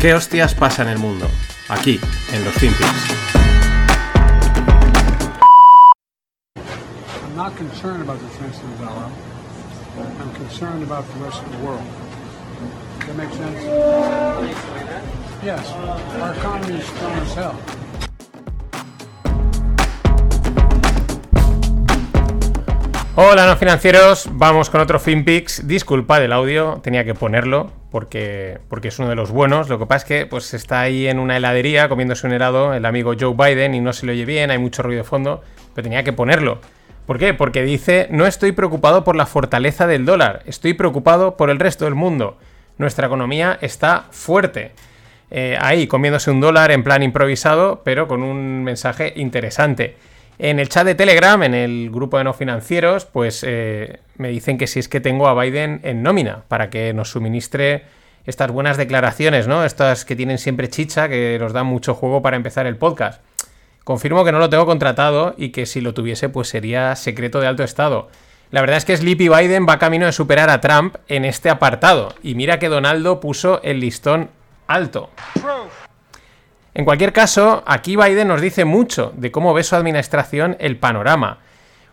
¿Qué hostias pasa en el mundo? Aquí, en los FinPix. I'm not concerned about the defense of the. I'm concerned about the rest of the world. Does that make sense? Yes. Our economy is strong as hell. Hola, no financieros. Vamos con otro FinPix. Disculpa del audio, tenía que ponerlo porque, porque es uno de los buenos. Lo que pasa es que pues, está ahí en una heladería comiéndose un helado el amigo Joe Biden y no se le oye bien, hay mucho ruido de fondo, pero tenía que ponerlo. ¿Por qué? Porque dice, no estoy preocupado por la fortaleza del dólar, estoy preocupado por el resto del mundo. Nuestra economía está fuerte. Eh, ahí comiéndose un dólar en plan improvisado, pero con un mensaje interesante. En el chat de Telegram, en el grupo de no financieros, pues eh, me dicen que si es que tengo a Biden en nómina para que nos suministre estas buenas declaraciones, ¿no? Estas que tienen siempre chicha, que nos dan mucho juego para empezar el podcast. Confirmo que no lo tengo contratado y que si lo tuviese, pues sería secreto de alto estado. La verdad es que Sleepy Biden va camino de superar a Trump en este apartado. Y mira que Donaldo puso el listón alto. En cualquier caso, aquí Biden nos dice mucho de cómo ve su administración el panorama.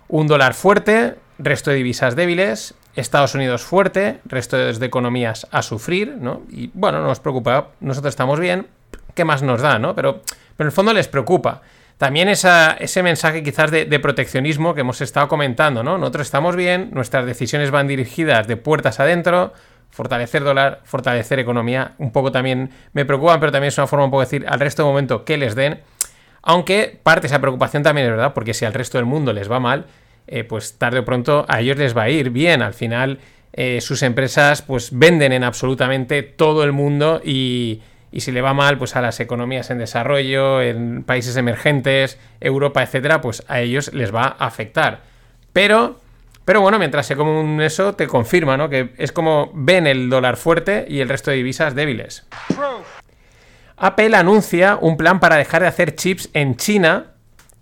Un dólar fuerte, resto de divisas débiles, Estados Unidos fuerte, resto de economías a sufrir, ¿no? Y bueno, no nos preocupa, nosotros estamos bien, ¿qué más nos da, no? Pero, pero en el fondo les preocupa. También ese mensaje quizás de, de, proteccionismo que hemos estado comentando, ¿no? Nosotros estamos bien, nuestras decisiones van dirigidas de puertas adentro, fortalecer dólar, fortalecer economía, un poco también me preocupan, pero también es una forma un poco de decir al resto de momento que les den, aunque parte esa preocupación también es verdad, porque si al resto del mundo les va mal, eh, pues tarde o pronto a ellos les va a ir bien, al final eh, sus empresas pues venden en absolutamente todo el mundo y, y si le va mal pues a las economías en desarrollo, en países emergentes, Europa, etcétera, pues a ellos les va a afectar. Pero pero bueno, mientras se come un eso, te confirma, ¿no? Que es como ven el dólar fuerte y el resto de divisas débiles. Apple anuncia un plan para dejar de hacer chips en China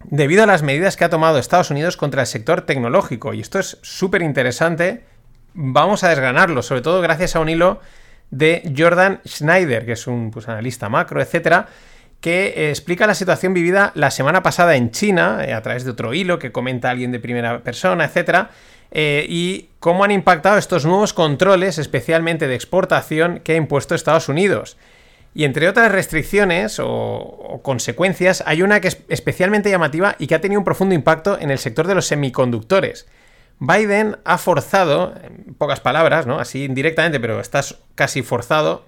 debido a las medidas que ha tomado Estados Unidos contra el sector tecnológico. Y esto es súper interesante. Vamos a desgranarlo, sobre todo gracias a un hilo de Jordan Schneider, que es un pues, analista macro, etcétera, que eh, explica la situación vivida la semana pasada en China, eh, a través de otro hilo que comenta alguien de primera persona, etcétera, eh, y cómo han impactado estos nuevos controles, especialmente de exportación, que ha impuesto Estados Unidos. Y entre otras restricciones o, consecuencias, hay una que es especialmente llamativa y que ha tenido un profundo impacto en el sector de los semiconductores. Biden ha forzado, en pocas palabras, ¿no? Así indirectamente, pero estás casi forzado,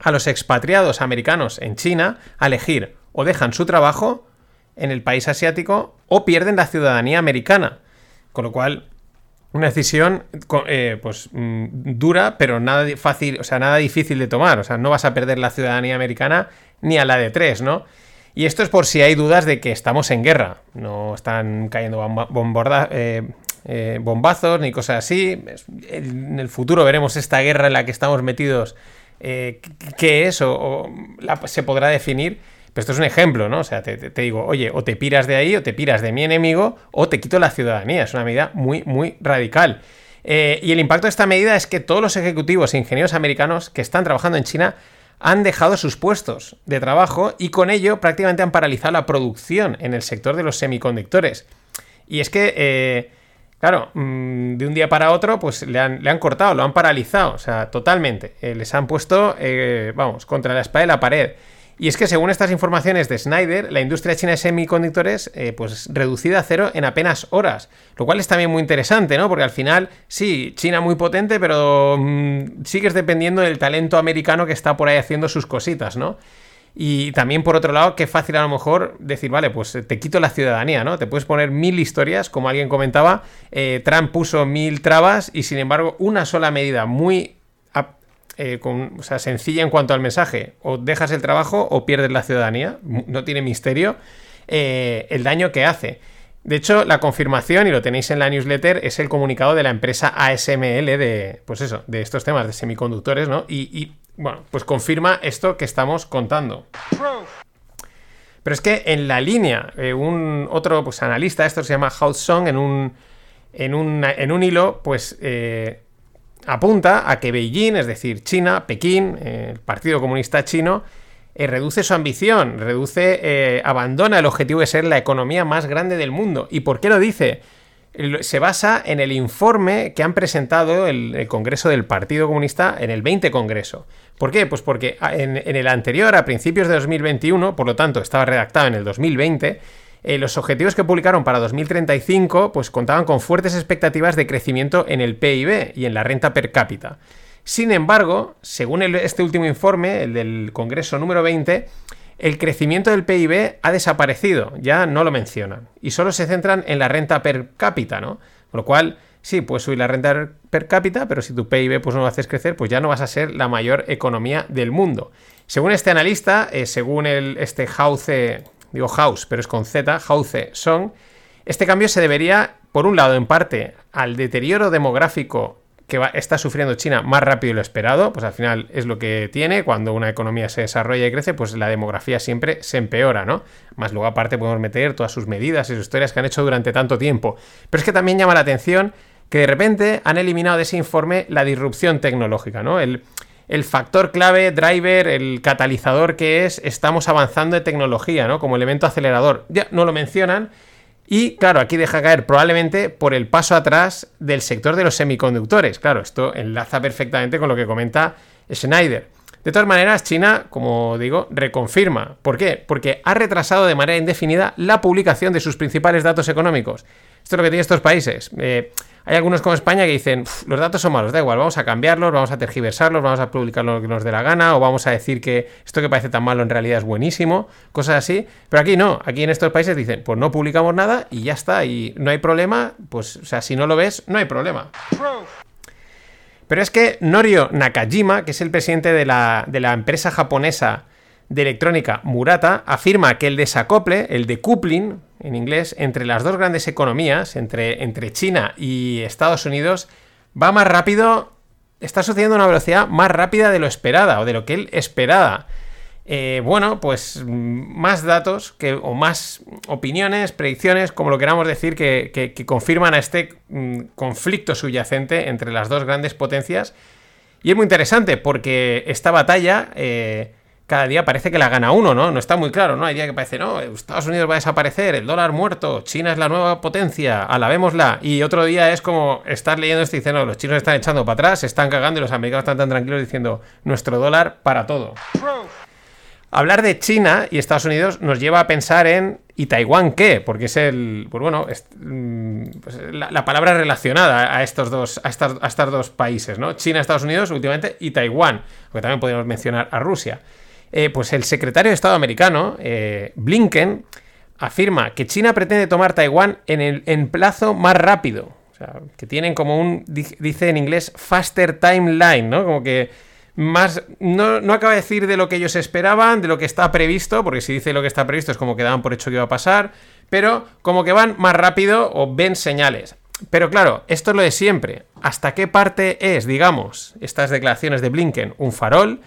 a los expatriados americanos en China a elegir o dejan su trabajo en el país asiático o pierden la ciudadanía americana. Con lo cual, una decisión eh, pues mm, dura, pero nada fácil, o sea, nada difícil de tomar. O sea, no vas a perder la ciudadanía americana ni a la de tres, ¿no? Y esto es por si hay dudas de que estamos en guerra. No están cayendo eh, eh, bombazos ni cosas así. En el futuro veremos esta guerra en la que estamos metidos. ¿Qué es o, se podrá definir? Pero esto es un ejemplo, ¿no? O sea, te, digo, oye, o te piras de ahí, o te piras de mi enemigo, o te quito la ciudadanía. Es una medida muy, muy radical. Eh, y el impacto de esta medida es que todos los ejecutivos e ingenieros americanos que están trabajando en China han dejado sus puestos de trabajo y con ello prácticamente han paralizado la producción en el sector de los semiconductores. Y es que, eh, claro, mm, de un día para otro, pues le han, le han, cortado, lo han paralizado, o sea, totalmente. Eh, les han puesto, vamos, contra la espada de la pared. Y es que según estas informaciones de Snyder, la industria china de semiconductores, eh, pues reducida a cero en apenas horas. Lo cual es también muy interesante, ¿no? Porque al final, sí, China muy potente, pero mm, sigues dependiendo del talento americano que está por ahí haciendo sus cositas, ¿no? Y también, por otro lado, qué fácil a lo mejor decir, vale, pues te quito la ciudadanía, ¿no? Te puedes poner mil historias, como alguien comentaba, eh, Trump puso mil trabas y sin embargo una sola medida muy eh, con, o sea, sencilla en cuanto al mensaje. O dejas el trabajo o pierdes la ciudadanía. No tiene misterio eh, el daño que hace. De hecho, la confirmación, y lo tenéis en la newsletter, es el comunicado de la empresa ASML de, pues eso, de estos temas de semiconductores, ¿no? Y, bueno, pues confirma esto que estamos contando. Pero es que en la línea, eh, un otro pues, analista, esto se llama House Song, en un, en un, en un hilo, pues apunta a que Beijing, es decir, China, Pekín, el Partido Comunista Chino, eh, reduce su ambición, reduce, eh, abandona el objetivo de ser la economía más grande del mundo. ¿Y por qué lo dice? Se basa en el informe que han presentado el, Congreso del Partido Comunista en el 20 Congreso. ¿Por qué? Pues porque en, en el anterior, a principios de 2021, por lo tanto estaba redactado en el 2020, eh, los objetivos que publicaron para 2035 pues contaban con fuertes expectativas de crecimiento en el PIB y en la renta per cápita. Sin embargo, según este último informe, el del Congreso número 20, el crecimiento del PIB ha desaparecido, ya no lo mencionan, y solo se centran en la renta per cápita, ¿no? Con lo cual, sí, puedes subir la renta per cápita, pero si tu PIB pues, no lo haces crecer, pues ya no vas a ser la mayor economía del mundo. Según este analista, eh, según este Hauze, digo House, pero es con Z, Hauze Song, este cambio se debería, por un lado, en parte, al deterioro demográfico que está sufriendo China más rápido de lo esperado, pues al final es lo que tiene, cuando una economía se desarrolla y crece, pues la demografía siempre se empeora, ¿no? Más luego aparte podemos meter todas sus medidas y sus historias que han hecho durante tanto tiempo. Pero es que también llama la atención que de repente han eliminado de ese informe la disrupción tecnológica, ¿no? El, el factor clave, driver, el catalizador que es estamos avanzando de tecnología, ¿no? Como elemento acelerador. Ya no lo mencionan. Y claro, aquí deja caer probablemente por el paso atrás del sector de los semiconductores. Claro, esto enlaza perfectamente con lo que comenta Schneider. De todas maneras, China, como digo, reconfirma. ¿Por qué? Porque ha retrasado de manera indefinida la publicación de sus principales datos económicos. Esto es lo que tienen estos países. Eh, hay algunos como España que dicen, "Uf, los datos son malos, da igual, vamos a cambiarlos, vamos a tergiversarlos, vamos a publicar lo que nos dé la gana, o vamos a decir que esto que parece tan malo en realidad es buenísimo, cosas así. Pero aquí no, aquí en estos países dicen, pues no publicamos nada y ya está, y no hay problema, pues, o sea, si no lo ves, no hay problema. Pero es que Norio Nakajima, que es el presidente de la, de la empresa japonesa de electrónica Murata, afirma que el desacople, el decoupling en inglés, entre las dos grandes economías, entre, entre China y Estados Unidos, va más rápido, está sucediendo a una velocidad más rápida de lo esperada o de lo que él esperaba. Eh, bueno, pues más datos que, o más opiniones, predicciones, como lo queramos decir, que, que- que confirman a este mm, conflicto subyacente entre las dos grandes potencias. Y es muy interesante porque esta batalla eh, cada día parece que la gana uno, ¿no? No está muy claro, ¿no? Hay día que parece, no, Estados Unidos va a desaparecer, el dólar muerto, China es la nueva potencia, alabémosla. Y otro día es como estar leyendo esto y diciendo, no, los chinos están echando para atrás, se están cagando y los americanos están tan tranquilos diciendo, nuestro dólar para todo. Hablar de China y Estados Unidos nos lleva a pensar en ¿y Taiwán qué? Porque es el, pues bueno, mm, pues la, la palabra relacionada a estos dos, a estas, a estos dos países, ¿no? China, Estados Unidos últimamente y Taiwán, porque también podemos mencionar a Rusia. Eh, pues el secretario de Estado americano, eh, Blinken, afirma que China pretende tomar Taiwán en el en plazo más rápido. O sea, que tienen como un, di- dice en inglés, faster timeline, ¿no? Como que más, no, no acaba de decir de lo que ellos esperaban, de lo que está previsto, porque si dice lo que está previsto es como que daban por hecho que iba a pasar, pero como que van más rápido o ven señales. Pero claro, esto es lo de siempre. ¿Hasta qué parte es, digamos, estas declaraciones de Blinken un farol?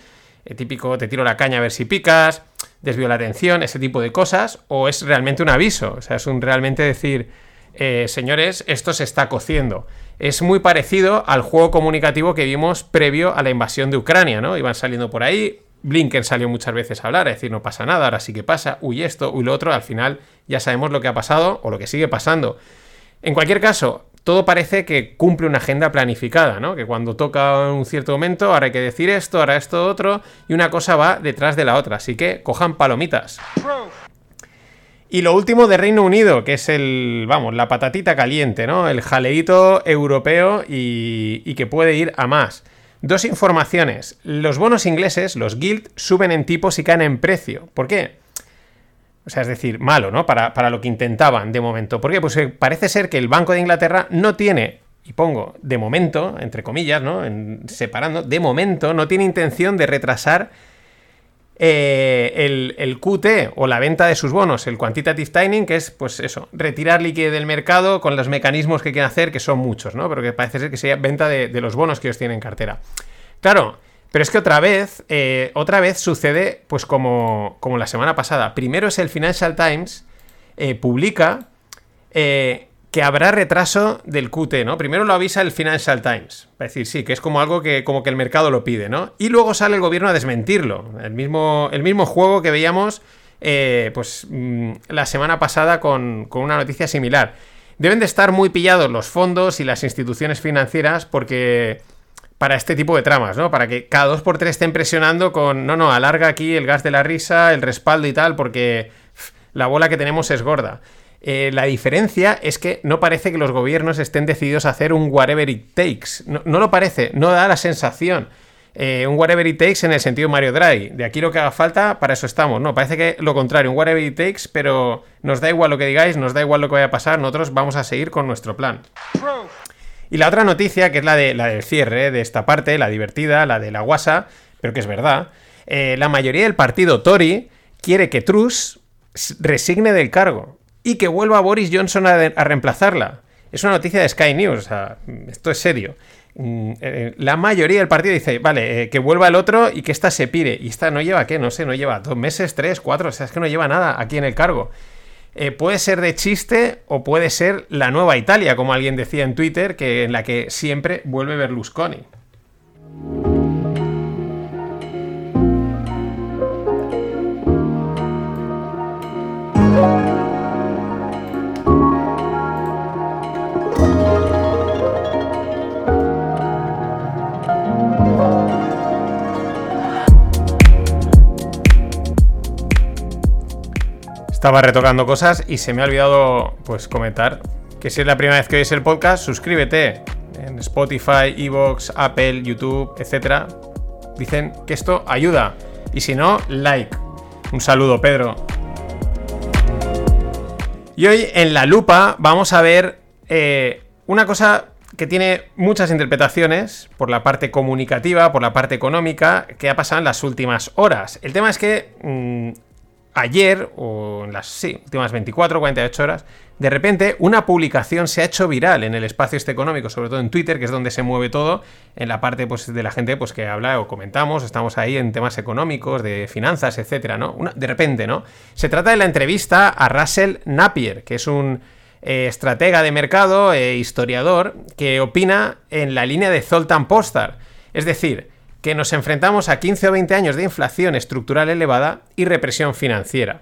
Típico te tiro la caña a ver si picas, desvío la atención, ese tipo de cosas, o es realmente un aviso, o sea, es un realmente decir, eh, señores, esto se está cociendo. Es muy parecido al juego comunicativo que vimos previo a la invasión de Ucrania, ¿no? Iban saliendo por ahí, Blinken salió muchas veces a hablar, a decir no pasa nada, ahora sí que pasa, uy esto, uy lo otro, al final ya sabemos lo que ha pasado o lo que sigue pasando. En cualquier caso, todo parece que cumple una agenda planificada, ¿no? Que cuando toca un cierto momento, ahora hay que decir esto, ahora esto otro, y una cosa va detrás de la otra. Así que cojan palomitas. Y lo último de Reino Unido, que es el, vamos, la patatita caliente, ¿no? El jaleíto europeo y, y que puede ir a más. Dos informaciones. Los bonos ingleses, los Gilt, suben en tipos y caen en precio. ¿Por qué? O sea, es decir, malo, ¿no? Para, para lo que intentaban de momento. ¿Por qué? Pues eh, parece ser que el Banco de Inglaterra no tiene, y pongo de momento, entre comillas, ¿no? Separando, de momento no tiene intención de retrasar eh, el, el QT o la venta de sus bonos, el quantitative tightening, que es, pues eso, retirar liquidez del mercado con los mecanismos que quieren hacer, que son muchos, ¿no? Pero que parece ser que sea venta de, de los bonos que ellos tienen en cartera. Claro, pero es que otra vez, eh, otra vez sucede, pues como, como la semana pasada. Primero es el Financial Times, eh, publica eh, que habrá retraso del QT, ¿no? Primero lo avisa el Financial Times, para decir, sí, que es como algo que como que el mercado lo pide, ¿no? Y luego sale el gobierno a desmentirlo, el mismo, el mismo juego que veíamos pues mm, la semana pasada con, con una noticia similar. Deben de estar muy pillados los fondos y las instituciones financieras porque para este tipo de tramas, ¿no? Para que cada dos por tres estén presionando con, no, no, alarga aquí el gas de la risa, el respaldo y tal, porque la bola que tenemos es gorda. Eh, la diferencia es que no parece que los gobiernos estén decididos a hacer un whatever it takes. No, lo parece, no da la sensación. Eh, un whatever it takes en el sentido Mario Draghi. De aquí lo que haga falta, para eso estamos. No, parece que lo contrario, un whatever it takes, pero nos da igual lo que digáis, nos da igual lo que vaya a pasar, nosotros vamos a seguir con nuestro plan. Y la otra noticia, que es la, de, la del cierre de esta parte, la divertida, la de la guasa, pero que es verdad, eh, la mayoría del partido Tory quiere que Truss resigne del cargo y que vuelva Boris Johnson a, reemplazarla. Es una noticia de Sky News, o sea, esto es serio. Mm, eh, la mayoría del partido dice, vale, eh, que vuelva el otro y que esta se pire. Y esta no lleva, ¿qué? No sé, no lleva dos meses, tres, cuatro, o sea, es que no lleva nada aquí en el cargo. Eh, puede ser de chiste o puede ser la nueva Italia, como alguien decía en Twitter, que en la que siempre vuelve Berlusconi. Estaba retocando cosas y se me ha olvidado pues comentar que si es la primera vez que oyes el podcast, suscríbete en Spotify, Evox, Apple, YouTube, etc. Dicen que esto ayuda. Y si no, like. Un saludo, Pedro. Y hoy en la lupa vamos a ver eh, una cosa que tiene muchas interpretaciones por la parte comunicativa, por la parte económica, que ha pasado en las últimas horas. El tema es que mm, ayer, o en las últimas 24 48 horas, de repente una publicación se ha hecho viral en el espacio este económico, sobre todo en Twitter, que es donde se mueve todo, en la parte pues, de la gente pues, que habla o comentamos, estamos ahí en temas económicos, de finanzas, etcétera, ¿no? de repente, ¿no? Se trata de la entrevista a Russell Napier, que es un eh, estratega de mercado e historiador que opina en la línea de Zoltan Postar. Es decir, que nos enfrentamos a 15 o 20 años de inflación estructural elevada y represión financiera.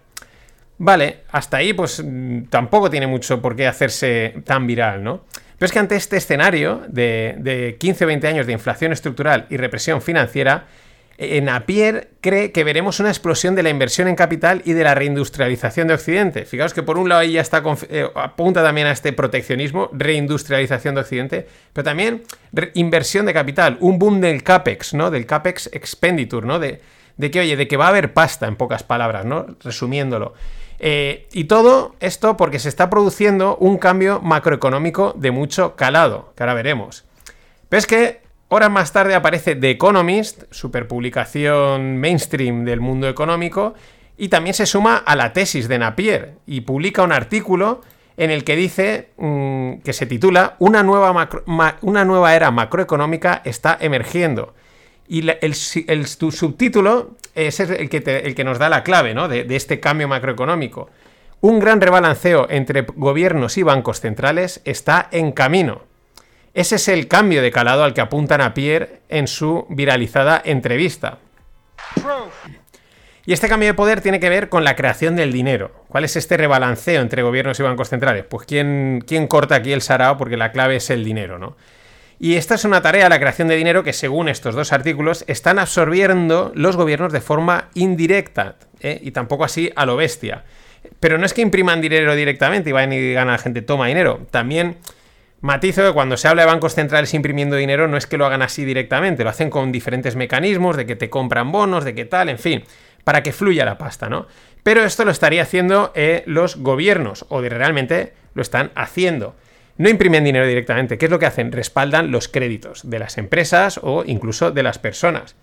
Vale, hasta ahí pues mm, tampoco tiene mucho por qué hacerse tan viral, ¿no? Pero es que ante este escenario de, de 15 o 20 años de inflación estructural y represión financiera, Napier cree que veremos una explosión de la inversión en capital y de la reindustrialización de Occidente. Fijaos que por un lado ya está eh, apunta también a este proteccionismo, reindustrialización de Occidente, pero también inversión de capital, un boom del CAPEX, ¿no? Del CAPEX expenditure, ¿no? De, de que, oye, de que va a haber pasta, en pocas palabras, ¿no? Resumiéndolo. Eh, y todo esto porque se está produciendo un cambio macroeconómico de mucho calado, que ahora veremos. Pero es que Horas más tarde aparece The Economist, superpublicación mainstream del mundo económico, y también se suma a la tesis de Napier y publica un artículo en el que dice mm, que se titula una nueva, una nueva, era macroeconómica está emergiendo. Y el, subtítulo es el que, el que, nos da la clave de, de este cambio macroeconómico. Un gran rebalanceo entre gobiernos y bancos centrales está en camino. Ese es el cambio de calado al que apuntan a Pierre en su viralizada entrevista. Y este cambio de poder tiene que ver con la creación del dinero. ¿Cuál es este rebalanceo entre gobiernos y bancos centrales? Pues quién, quién corta aquí el sarao porque la clave es el dinero, ¿no? Y esta es una tarea, la creación de dinero, que según estos dos artículos están absorbiendo los gobiernos de forma indirecta ¿eh? y tampoco así a lo bestia. Pero no es que impriman dinero directamente y vayan y digan a la gente toma dinero. También Matizo cuando se habla de bancos centrales imprimiendo dinero no es que lo hagan así directamente, lo hacen con diferentes mecanismos, de que te compran bonos, de que tal, en fin, para que fluya la pasta, ¿no? Pero esto lo estaría haciendo eh, los gobiernos, o de realmente lo están haciendo. No imprimen dinero directamente, ¿qué es lo que hacen? Respaldan los créditos de las empresas o incluso de las personas.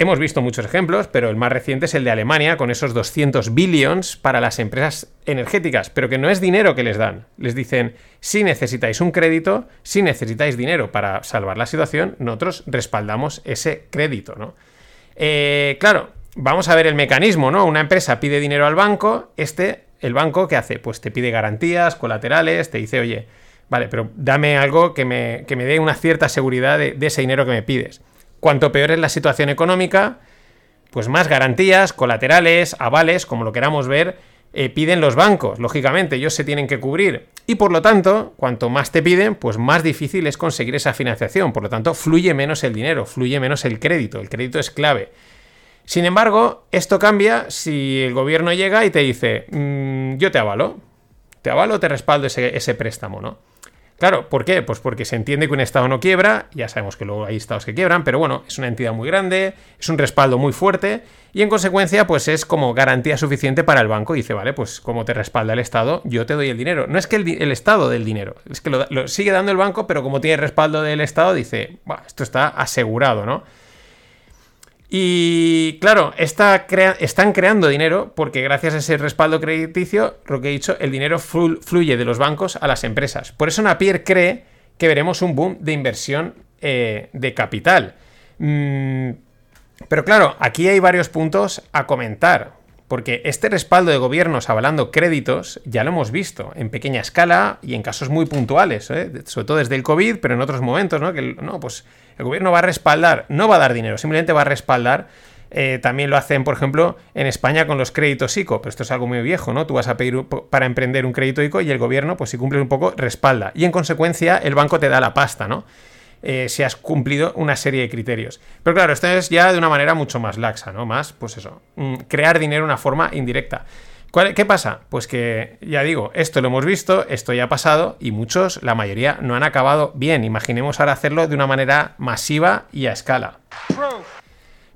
Hemos visto muchos ejemplos, pero el más reciente es el de Alemania, con esos 200 billions para las empresas energéticas, pero que no es dinero que les dan. Les dicen, si necesitáis un crédito, si necesitáis dinero para salvar la situación, nosotros respaldamos ese crédito, ¿no? Eh, claro, vamos a ver el mecanismo, ¿no? Una empresa pide dinero al banco, este el banco, ¿qué hace? Pues te pide garantías, colaterales, te dice, oye, vale, pero dame algo que me, que me dé una cierta seguridad de, de ese dinero que me pides. Cuanto peor es la situación económica, pues más garantías, colaterales, avales, como lo queramos ver, eh, piden los bancos. Lógicamente, ellos se tienen que cubrir. Y por lo tanto, cuanto más te piden, pues más difícil es conseguir esa financiación. Por lo tanto, fluye menos el dinero, fluye menos el crédito. El crédito es clave. Sin embargo, esto cambia si el gobierno llega y te dice, mm, yo te avalo. Te avalo, te respaldo ese, ese préstamo, ¿no? Claro, ¿por qué? Pues porque se entiende que un Estado no quiebra, ya sabemos que luego hay Estados que quiebran, pero bueno, es una entidad muy grande, es un respaldo muy fuerte y en consecuencia pues es como garantía suficiente para el banco y dice, vale, pues como te respalda el Estado, yo te doy el dinero. No es que el, Estado dé el dinero, es que lo, sigue dando el banco, pero como tiene respaldo del Estado dice, esto está asegurado, ¿no? Y claro, están creando dinero porque gracias a ese respaldo crediticio, lo que he dicho, el dinero fluye de los bancos a las empresas. Por eso Napier cree que veremos un boom de inversión eh, de capital. Mm, pero claro, aquí hay varios puntos a comentar. Porque este respaldo de gobiernos avalando créditos ya lo hemos visto en pequeña escala y en casos muy puntuales, ¿eh? sobre todo desde el COVID, pero en otros momentos, ¿no? Que no, pues el gobierno va a respaldar, no va a dar dinero, simplemente va a respaldar. Eh, también lo hacen, por ejemplo, en España con los créditos ICO, pero esto es algo muy viejo, ¿no? Tú vas a pedir para emprender un crédito ICO y el gobierno, pues si cumples un poco, respalda. Y en consecuencia, el banco te da la pasta, ¿no? Eh, si has cumplido una serie de criterios. Pero claro, esto es ya de una manera mucho más laxa, ¿no? Más, pues eso, mm, crear dinero de una forma indirecta. ¿Qué pasa? Pues que, ya digo, esto lo hemos visto, esto ya ha pasado y muchos, la mayoría, no han acabado bien. Imaginemos ahora hacerlo de una manera masiva y a escala.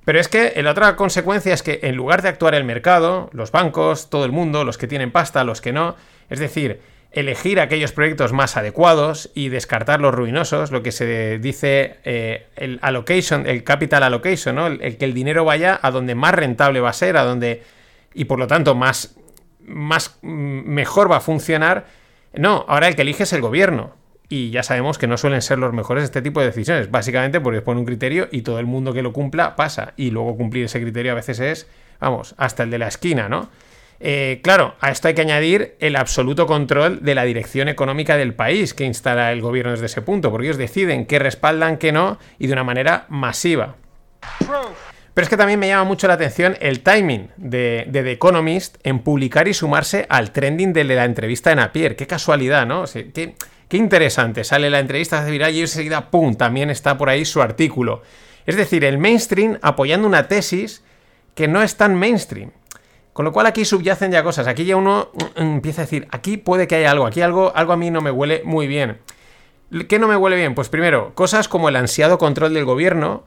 Pero es que la otra consecuencia es que en lugar de actuar el mercado, los bancos, todo el mundo, los que tienen pasta, los que no, es decir, elegir aquellos proyectos más adecuados y descartar los ruinosos, lo que se dice eh, el allocation, el capital allocation, ¿no? El, que el dinero vaya a donde más rentable va a ser, a donde y por lo tanto más, más mm, mejor va a funcionar. No, ahora el que elige es el gobierno. Y ya sabemos que no suelen ser los mejores este tipo de decisiones, básicamente porque pone un criterio y todo el mundo que lo cumpla pasa. Y luego cumplir ese criterio a veces es, vamos, hasta el de la esquina, ¿no? Eh, claro, a esto hay que añadir el absoluto control de la dirección económica del país que instala el gobierno desde ese punto, porque ellos deciden qué respaldan, qué no, y de una manera masiva. Pero es que también me llama mucho la atención el timing de, The Economist en publicar y sumarse al trending de la entrevista de Napier. Qué casualidad, ¿no? qué, interesante. Sale la entrevista de viral y enseguida, ¡pum!, también está por ahí su artículo. Es decir, el mainstream apoyando una tesis que no es tan mainstream. Con lo cual aquí subyacen ya cosas. Aquí ya uno mm, empieza a decir, aquí puede que haya algo, aquí algo, algo a mí no me huele muy bien. ¿Qué no me huele bien? Pues primero, cosas como el ansiado control del gobierno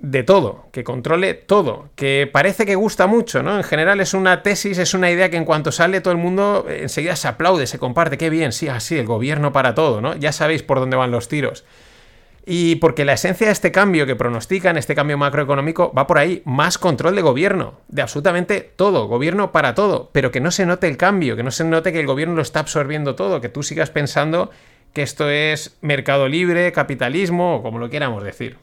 de todo, que controle todo, que parece que gusta mucho, ¿no? En general es una tesis, es una idea que en cuanto sale todo el mundo enseguida se aplaude, se comparte, qué bien, sí, así, el gobierno para todo, ¿no? Ya sabéis por dónde van los tiros. Y porque la esencia de este cambio que pronostican, este cambio macroeconómico, va por ahí, más control de gobierno, de absolutamente todo, gobierno para todo, pero que no se note el cambio, que no se note que el gobierno lo está absorbiendo todo, que tú sigas pensando que esto es mercado libre, capitalismo, o como lo quieramos decir.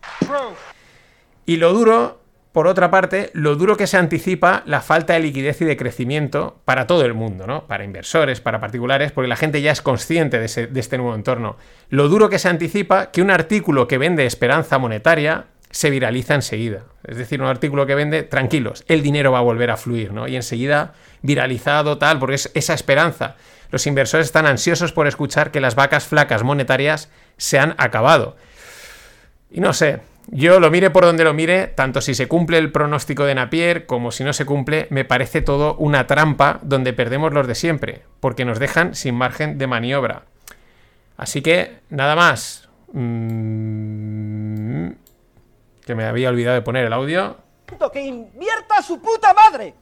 Y lo duro por otra parte, lo duro que se anticipa la falta de liquidez y de crecimiento para todo el mundo, ¿no? Para inversores, para particulares, porque la gente ya es consciente de, este nuevo entorno. Lo duro que se anticipa que un artículo que vende esperanza monetaria se viraliza enseguida. Es decir, un artículo que vende, tranquilos, el dinero va a volver a fluir, ¿no? Y enseguida viralizado tal, porque es esa esperanza. Los inversores están ansiosos por escuchar que las vacas flacas monetarias se han acabado. Y no sé, yo lo mire por donde lo mire, tanto si se cumple el pronóstico de Napier como si no se cumple, me parece todo una trampa donde perdemos los de siempre, porque nos dejan sin margen de maniobra. Así que, nada más. Mm, que me había olvidado de poner el audio. ¡Que invierta su puta madre!